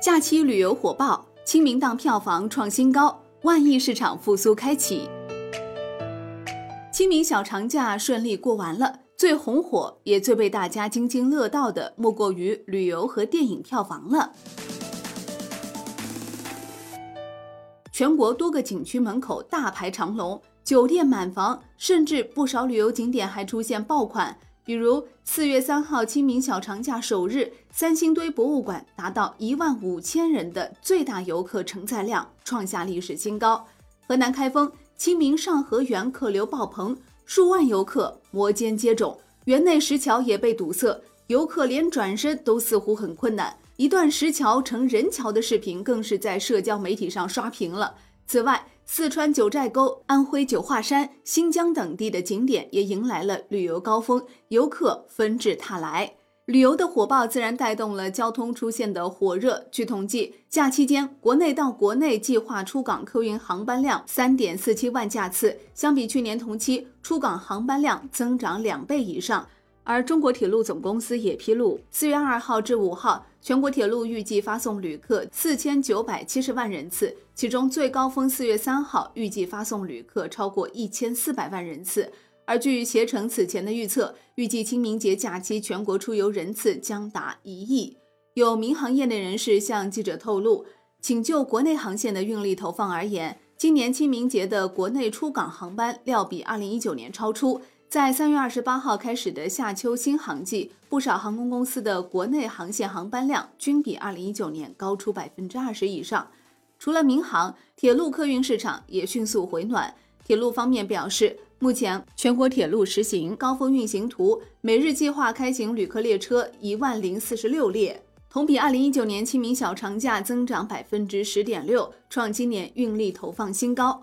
假期旅游火爆，清明档票房创新高，万亿市场复苏开启。清明小长假顺利过完了，最红火也最被大家津津乐道的，莫过于旅游和电影票房了。全国多个景区门口大排长龙，酒店满房，甚至不少旅游景点还出现爆款。比如四月三号清明小长假首日，三星堆博物馆达到一万五千人的最大游客承载量，创下历史新高。河南开封清明上河园客流爆棚，数万游客摩肩接踵，园内石桥也被堵塞，游客连转身都似乎很困难。一段石桥成人桥的视频更是在社交媒体上刷屏了。此外，四川九寨沟、安徽九华山、新疆等地的景点也迎来了旅游高峰，游客纷至沓来。旅游的火爆自然带动了交通出现的火热。据统计，假期间国内到国内计划出港客运航班量三点四七万架次，相比去年同期，出港航班量增长两倍以上。而中国铁路总公司也披露，四月二号至五号，全国铁路预计发送旅客四千九百七十万人次，其中最高峰四月三号预计发送旅客超过一千四百万人次。而据携程此前的预测，预计清明节假期全国出游人次将达一亿。有民航业内人士向记者透露，仅就国内航线的运力投放而言，今年清明节的国内出港航班料比二零一九年超出。在三月二十八号开始的夏秋新航季，不少航空公司的国内航线航班量均比二零一九年高出百分之二十以上。除了民航，铁路客运市场也迅速回暖。铁路方面表示，目前全国铁路实行高峰运行图，每日计划开行旅客列车一万零四十六列，同比二零一九年清明小长假增长百分之十点六，创今年运力投放新高。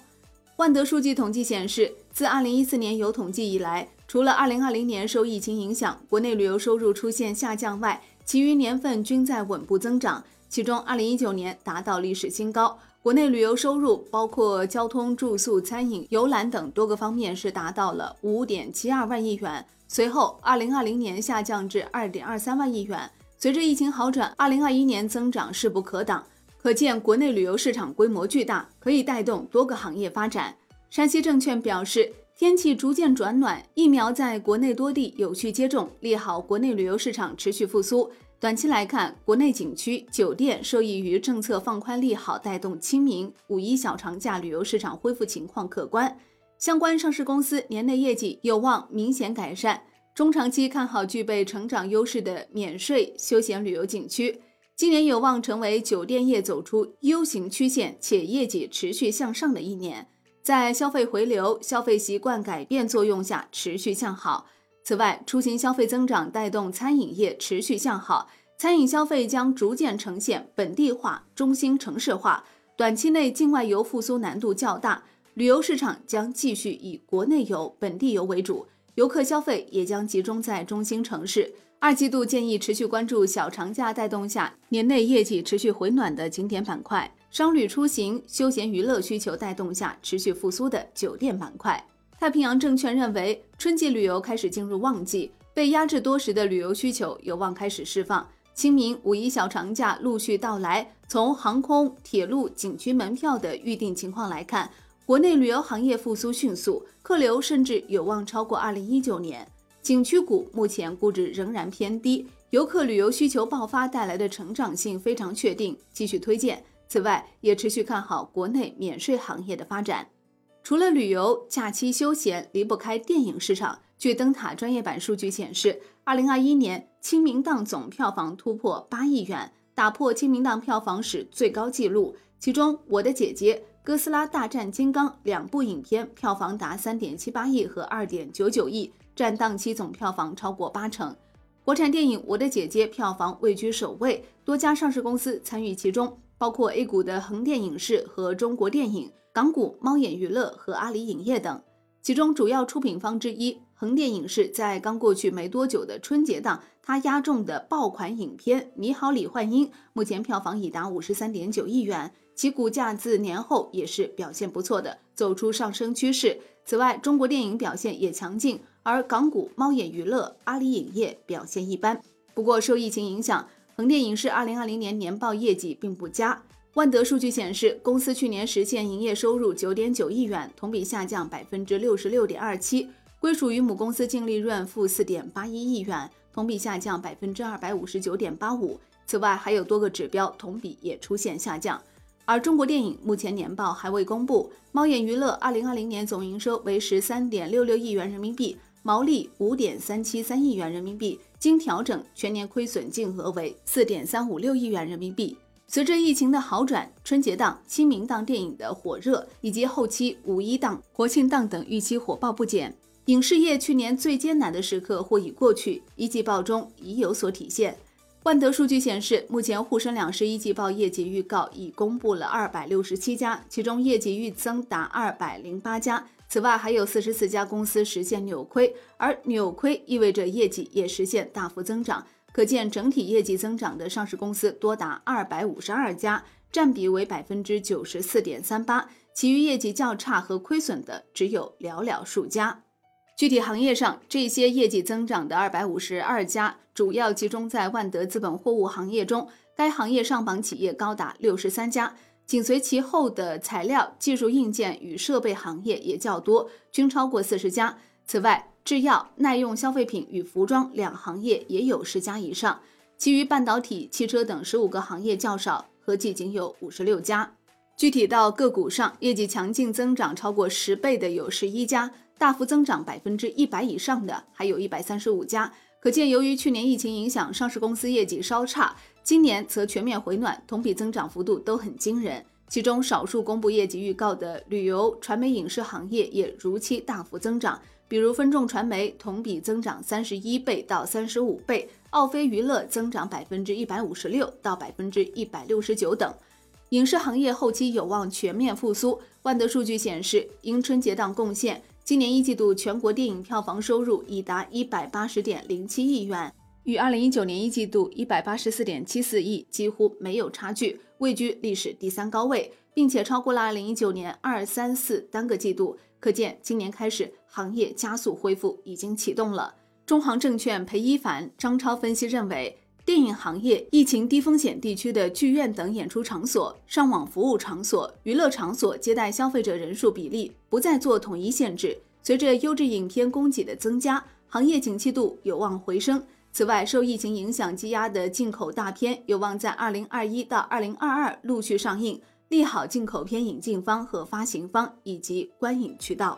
万德数据统计显示，自2014年有统计以来，除了2020年受疫情影响，国内旅游收入出现下降外，其余年份均在稳步增长。其中，2019年达到历史新高，国内旅游收入包括交通、住宿、餐饮、游览等多个方面是达到了5.72万亿元。随后，2020年下降至2.23万亿元。随着疫情好转，2021年增长势不可挡。可见，国内旅游市场规模巨大，可以带动多个行业发展。山西证券表示，天气逐渐转暖，疫苗在国内多地有序接种，利好国内旅游市场持续复苏。短期来看，国内景区、酒店受益于政策放宽利好，带动清明、五一小长假旅游市场恢复情况可观。相关上市公司年内业绩有望明显改善。中长期看好具备成长优势的免税休闲旅游景区。今年有望成为酒店业走出 U 型曲线且业绩持续向上的一年，在消费回流、消费习惯改变作用下持续向好。此外，出行消费增长带动餐饮业持续向好，餐饮消费将逐渐呈现本地化、中心城市化。短期内境外游复苏难度较大，旅游市场将继续以国内游、本地游为主，游客消费也将集中在中心城市。二季度建议持续关注小长假带动下年内业绩持续回暖的景点板块，商旅出行、休闲娱乐需求带动下持续复苏的酒店板块。太平洋证券认为，春季旅游开始进入旺季，被压制多时的旅游需求有望开始释放。清明、五一小长假陆续到来，从航空、铁路、景区门票的预订情况来看，国内旅游行业复苏迅速，客流甚至有望超过二零一九年。景区股目前估值仍然偏低，游客旅游需求爆发带来的成长性非常确定，继续推荐。此外，也持续看好国内免税行业的发展。除了旅游、假期休闲，离不开电影市场。据灯塔专业版数据显示，二零二一年清明档总票房突破八亿元，打破清明档票房史最高纪录。其中，《我的姐姐》《哥斯拉大战金刚》两部影片票房达三点七八亿和二点九九亿。占档期总票房超过八成，国产电影《我的姐姐》票房位居首位，多家上市公司参与其中，包括 A 股的横店影视和中国电影，港股猫眼娱乐和阿里影业等。其中主要出品方之一横店影视，在刚过去没多久的春节档，它压中的爆款影片《你好，李焕英》，目前票房已达五十三点九亿元。其股价自年后也是表现不错的，走出上升趋势。此外，中国电影表现也强劲，而港股猫眼娱乐、阿里影业表现一般。不过，受疫情影响，横店影视2020年年报业绩并不佳。万德数据显示，公司去年实现营业收入9.9亿元，同比下降66.27%，归属于母公司净利润负4.81亿元，同比下降259.85%。此外，还有多个指标同比也出现下降。而中国电影目前年报还未公布，猫眼娱乐2020年总营收为13.66亿元人民币，毛利五点三七三亿元人民币，经调整全年亏损净额为四点三五六亿元人民币。随着疫情的好转，春节档、清明档电影的火热，以及后期五一档、国庆档等预期火爆不减，影视业去年最艰难的时刻或已过去，一季报中已有所体现。万德数据显示，目前沪深两市一季报业绩预告已公布了二百六十七家，其中业绩预增达二百零八家。此外，还有四十四家公司实现扭亏，而扭亏意味着业绩也实现大幅增长。可见，整体业绩增长的上市公司多达二百五十二家，占比为百分之九十四点三八。其余业绩较差和亏损的只有寥寥数家。具体行业上，这些业绩增长的二百五十二家，主要集中在万德资本货物行业中，该行业上榜企业高达六十三家，紧随其后的材料、技术硬件与设备行业也较多，均超过四十家。此外，制药、耐用消费品与服装两行业也有十家以上，其余半导体、汽车等十五个行业较少，合计仅有五十六家。具体到个股上，业绩强劲增长超过十倍的有十一家。大幅增长百分之一百以上的还有一百三十五家，可见由于去年疫情影响，上市公司业绩稍差，今年则全面回暖，同比增长幅度都很惊人。其中少数公布业绩预告的旅游、传媒、影视行业也如期大幅增长，比如分众传媒同比增长三十一倍到三十五倍，奥飞娱乐增长百分之一百五十六到百分之一百六十九等。影视行业后期有望全面复苏。万德数据显示，因春节档贡献。今年一季度全国电影票房收入已达一百八十点零七亿元，与二零一九年一季度一百八十四点七四亿几乎没有差距，位居历史第三高位，并且超过了二零一九年二三四单个季度。可见今年开始行业加速恢复已经启动了。中航证券裴一凡、张超分析认为。电影行业疫情低风险地区的剧院等演出场所、上网服务场所、娱乐场所接待消费者人数比例不再做统一限制。随着优质影片供给的增加，行业景气度有望回升。此外，受疫情影响积压的进口大片有望在二零二一到二零二二陆续上映，利好进口片引进方和发行方以及观影渠道。